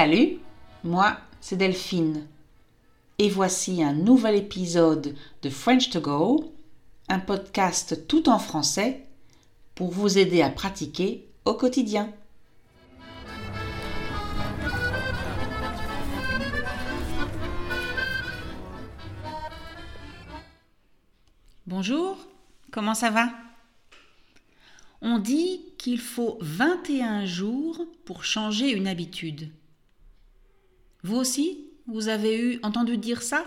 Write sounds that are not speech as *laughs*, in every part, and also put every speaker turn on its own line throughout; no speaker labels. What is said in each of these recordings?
Salut, moi c'est Delphine. Et voici un nouvel épisode de French to Go, un podcast tout en français pour vous aider à pratiquer au quotidien. Bonjour, comment ça va? On dit qu'il faut 21 jours pour changer une habitude. Vous aussi, vous avez eu entendu dire ça?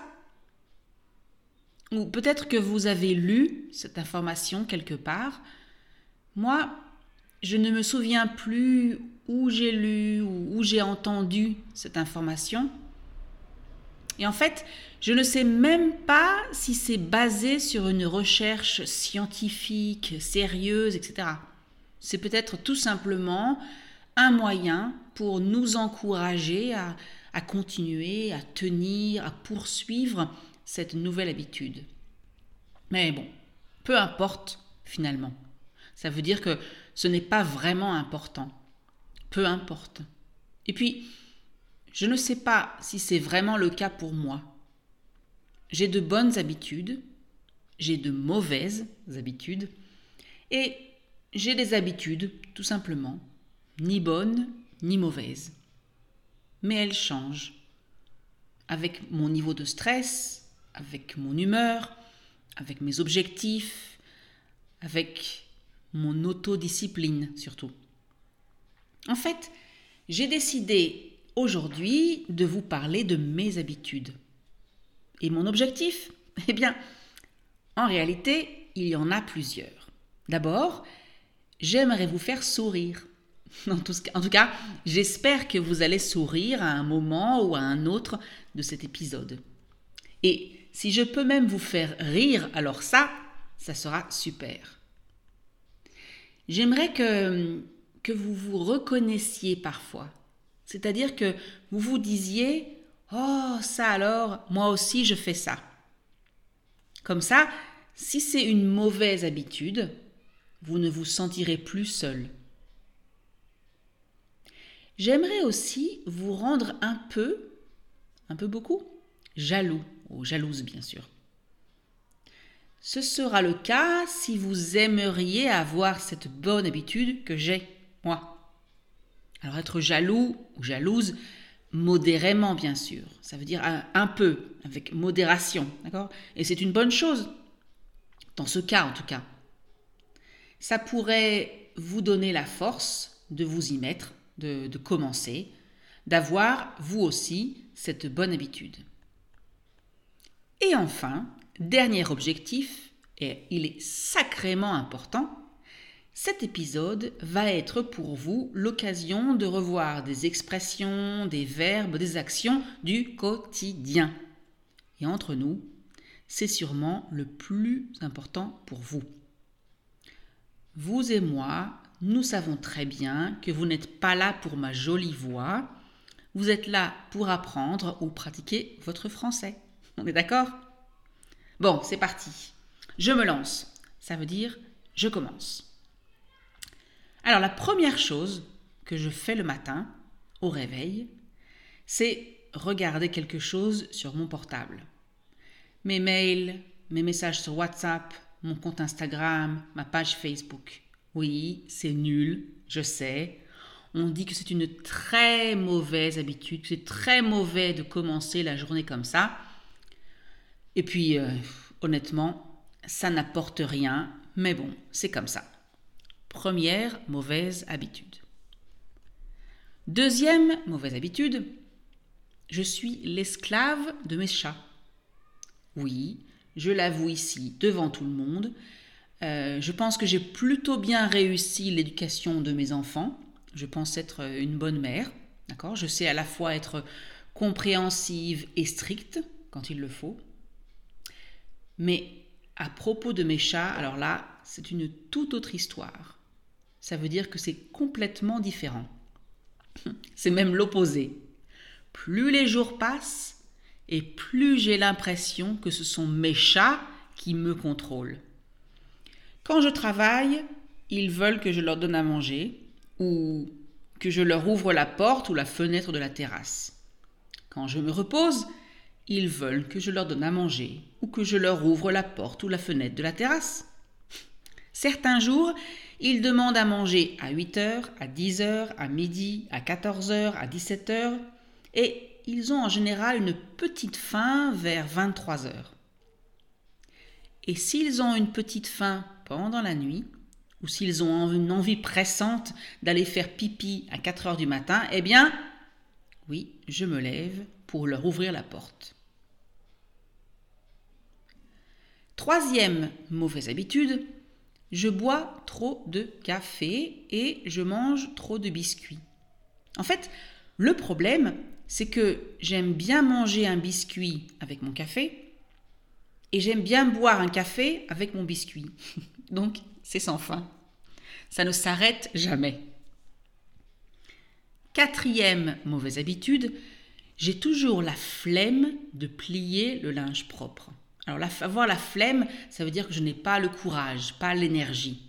Ou peut-être que vous avez lu cette information quelque part. Moi, je ne me souviens plus où j'ai lu ou où j'ai entendu cette information. Et en fait, je ne sais même pas si c'est basé sur une recherche scientifique, sérieuse, etc. C'est peut-être tout simplement un moyen pour nous encourager à, à continuer, à tenir, à poursuivre cette nouvelle habitude. Mais bon, peu importe finalement. Ça veut dire que ce n'est pas vraiment important. Peu importe. Et puis, je ne sais pas si c'est vraiment le cas pour moi. J'ai de bonnes habitudes, j'ai de mauvaises habitudes, et j'ai des habitudes, tout simplement, ni bonnes ni mauvaises. Mais elles changent. Avec mon niveau de stress, avec mon humeur, avec mes objectifs, avec mon autodiscipline surtout. En fait, j'ai décidé aujourd'hui de vous parler de mes habitudes. Et mon objectif? *laughs* Eh bien, en réalité, il y en a plusieurs. D'abord, j'aimerais vous faire sourire. *laughs* En tout cas, j'espère que vous allez sourire à un moment ou à un autre de cet épisode. Et si je peux même vous faire rire, alors ça, ça sera super. J'aimerais que, que vous vous reconnaissiez parfois c'est-à-dire que vous vous disiez Oh, ça alors, moi aussi je fais ça. Comme ça, si c'est une mauvaise habitude, vous ne vous sentirez plus seul. J'aimerais aussi vous rendre un peu, un peu beaucoup, jaloux, ou jalouse bien sûr. Ce sera le cas si vous aimeriez avoir cette bonne habitude que j'ai, moi. Alors être jaloux ou jalouse, modérément bien sûr, ça veut dire un, peu, avec modération, d'accord? Et c'est une bonne chose, dans ce cas en tout cas. Ça pourrait vous donner la force de vous y mettre, de, commencer, d'avoir vous aussi cette bonne habitude. Et enfin, dernier objectif, et il est sacrément important, cet épisode va être pour vous l'occasion de revoir des expressions, des verbes, des actions du quotidien. Et entre nous, c'est sûrement le plus important pour vous. Vous et moi, nous savons très bien que vous n'êtes pas là pour ma jolie voix, vous êtes là pour apprendre ou pratiquer votre français. On est d'accord? Bon, c'est parti. Je me lance. Ça veut dire je commence. Alors la première chose que je fais le matin, au réveil, c'est regarder quelque chose sur mon portable. Mes mails, mes messages sur WhatsApp, mon compte Instagram, ma page Facebook. Oui, c'est nul, je sais. On dit que c'est une très mauvaise habitude, que c'est très mauvais de commencer la journée comme ça. Et puis, euh, honnêtement, ça n'apporte rien, mais bon, c'est comme ça. Première mauvaise habitude. Deuxième mauvaise habitude, je suis l'esclave de mes chats. Oui, je l'avoue ici devant tout le monde. Euh, je pense que j'ai plutôt bien réussi l'éducation de mes enfants. Je pense être une bonne mère. D'accord? Je sais à la fois être compréhensive et stricte quand il le faut. Mais à propos de mes chats, alors là, c'est une toute autre histoire ça veut dire que c'est complètement différent. *laughs* C'est même l'opposé. Plus les jours passent, et plus j'ai l'impression que ce sont mes chats qui me contrôlent. Quand je travaille, ils veulent que je leur donne à manger, ou que je leur ouvre la porte ou la fenêtre de la terrasse. Quand je me repose, ils veulent que je leur donne à manger ou que je leur ouvre la porte ou la fenêtre de la terrasse. Certains jours, ils demandent à manger à 8 heures, à 10 heures, à midi, à 14 heures, à 17 heures, et ils ont en général une petite faim vers 23 heures. Et s'ils ont une petite faim pendant la nuit, ou s'ils ont une envie pressante d'aller faire pipi à 4 heures du matin, eh bien, oui, je me lève pour leur ouvrir la porte. Troisième mauvaise habitude, je bois trop de café et je mange trop de biscuits. En fait, le problème, c'est que j'aime bien manger un biscuit avec mon café et j'aime bien boire un café avec mon biscuit. *laughs* Donc, c'est sans fin. Ça ne s'arrête jamais. Quatrième mauvaise habitude, j'ai toujours la flemme de plier le linge propre. Alors avoir la flemme, ça veut dire que je n'ai pas le courage, pas l'énergie.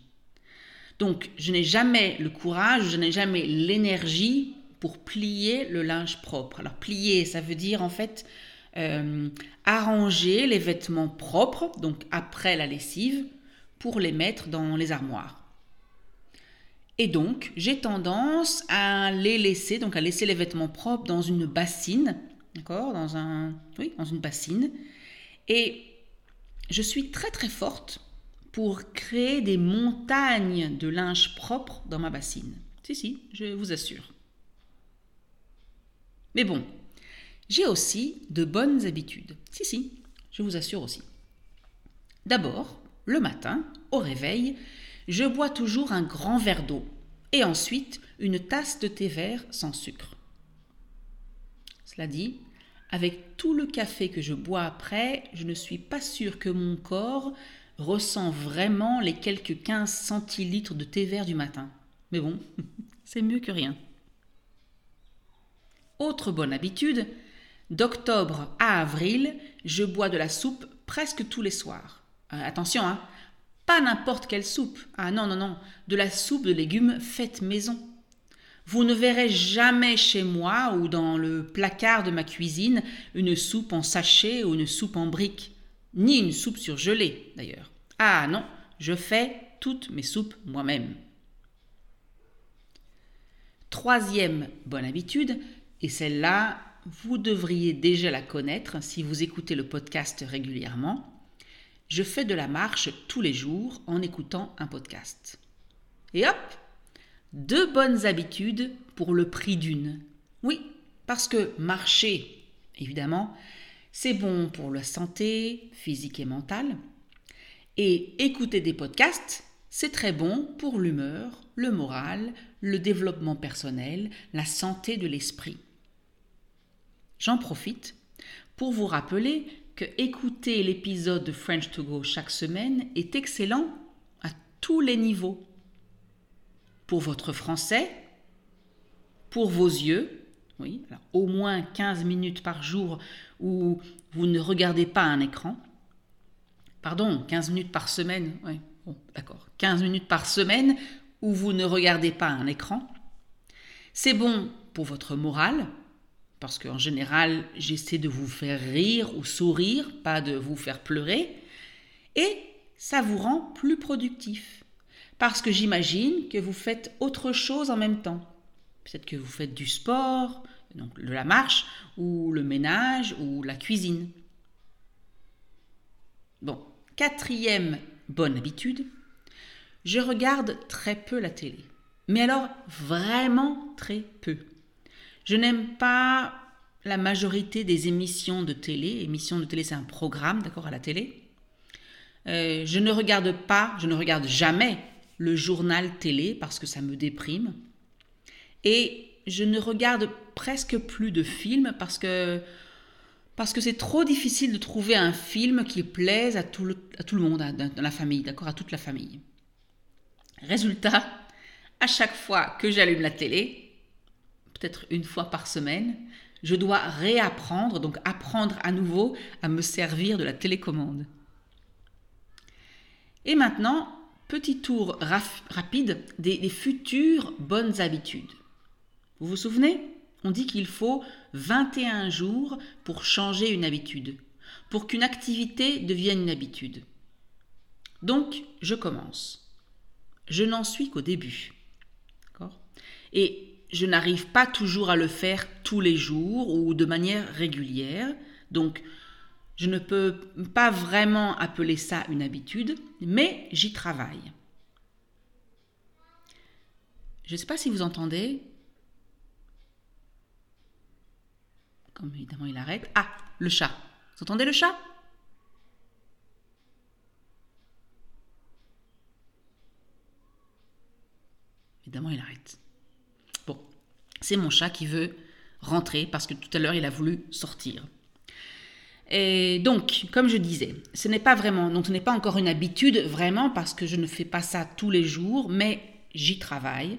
Donc je n'ai jamais le courage, je n'ai jamais l'énergie pour plier le linge propre. Alors plier, ça veut dire en fait euh, arranger les vêtements propres, donc après la lessive, pour les mettre dans les armoires. Et donc, j'ai tendance à les laisser, donc à laisser les vêtements propres dans une bassine, d'accord, dans un, oui, dans une bassine. Et je suis très très forte pour créer des montagnes de linge propre dans ma bassine. Si, si, je vous assure. Mais bon, j'ai aussi de bonnes habitudes. Si, si, je vous assure aussi. D'abord, le matin, au réveil, je bois toujours un grand verre d'eau et ensuite une tasse de thé vert sans sucre. Cela dit, avec tout le café que je bois après, je ne suis pas sûre que mon corps ressent vraiment les quelques 15 centilitres de thé vert du matin. Mais bon, *laughs* c'est mieux que rien. Autre bonne habitude, d'octobre à avril, je bois de la soupe presque tous les soirs. Euh, attention, hein, pas n'importe quelle soupe. Ah non, non, non, de la soupe de légumes faite maison. Vous ne verrez jamais chez moi ou dans le placard de ma cuisine une soupe en sachet ou une soupe en brique, ni une soupe surgelée d'ailleurs. Ah non, je fais toutes mes soupes moi-même. Troisième bonne habitude, et celle-là, vous devriez déjà la connaître si vous écoutez le podcast régulièrement, je fais de la marche tous les jours en écoutant un podcast. Et hop, deux bonnes habitudes pour le prix d'une. Oui, parce que marcher, évidemment, c'est bon pour la santé physique et mentale. Et écouter des podcasts, c'est très bon pour l'humeur, le moral, le développement personnel, la santé de l'esprit. J'en profite pour vous rappeler que écouter l'épisode de French to Go chaque semaine est excellent à tous les niveaux pour votre français, pour vos yeux, oui, au moins 15 minutes par jour où vous ne regardez pas un écran. Pardon, 15 minutes par semaine, oui, bon, d'accord, 15 minutes par semaine où vous ne regardez pas un écran. C'est bon pour votre morale, parce qu'en général, j'essaie de vous faire rire ou sourire, pas de vous faire pleurer, et ça vous rend plus productif parce que j'imagine que vous faites autre chose en même temps. Peut-être que vous faites du sport, donc de la marche, ou le ménage, ou la cuisine. Bon, quatrième bonne habitude, je regarde très peu la télé. Mais alors vraiment très peu. Je n'aime pas la majorité des émissions de télé. Émissions de télé, c'est un programme, d'accord, à la télé. Euh, je ne regarde pas, je ne regarde jamais le journal télé parce que ça me déprime. Et je ne regarde presque plus de films parce que parce que c'est trop difficile de trouver un film qui plaise à tout le, à tout le monde, dans la famille, d'accord, à toute la famille. Résultat, à chaque fois que j'allume la télé, peut-être une fois par semaine, je dois réapprendre, donc apprendre à nouveau à me servir de la télécommande. Et maintenant, petit tour rapide des, futures bonnes habitudes. Vous vous souvenez? On dit qu'il faut 21 jours pour changer une habitude, pour qu'une activité devienne une habitude. Donc, je commence. Je n'en suis qu'au début. Et je n'arrive pas toujours à le faire tous les jours ou de manière régulière. Donc, je ne peux pas vraiment appeler ça une habitude, mais j'y travaille. Je ne sais pas si vous entendez. Comme évidemment il arrête. Ah, le chat. Vous entendez le chat? Évidemment il arrête. Mon chat qui veut rentrer parce que tout à l'heure il a voulu sortir. Et donc, comme je disais, ce n'est pas vraiment, donc ce n'est pas encore une habitude vraiment parce que je ne fais pas ça tous les jours, mais j'y travaille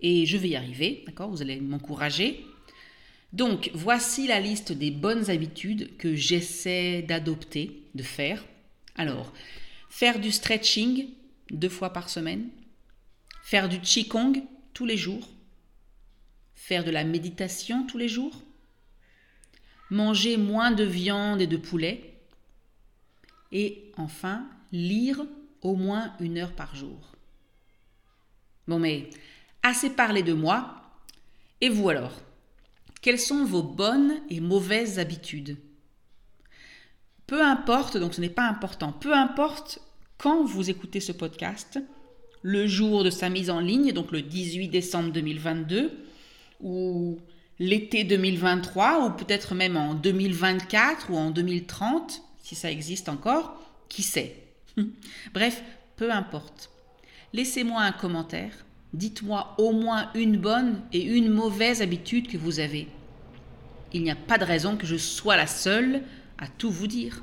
et je vais y arriver, d'accord Vous allez m'encourager. Donc, voici la liste des bonnes habitudes que j'essaie d'adopter, de faire. Alors, faire du stretching deux fois par semaine, faire du qigong tous les jours, faire de la méditation tous les jours, manger moins de viande et de poulet, et enfin lire au moins une heure par jour. Bon mais, assez parlé de moi, et vous alors? Quelles sont vos bonnes et mauvaises habitudes? Peu importe, donc ce n'est pas important, peu importe quand vous écoutez ce podcast, le jour de sa mise en ligne, donc le 18 décembre 2022, ou l'été 2023 ou peut-être même en 2024 ou en 2030, si ça existe encore, qui sait? *laughs* Bref, peu importe. Laissez-moi un commentaire, dites-moi au moins une bonne et une mauvaise habitude que vous avez. Il n'y a pas de raison que je sois la seule à tout vous dire.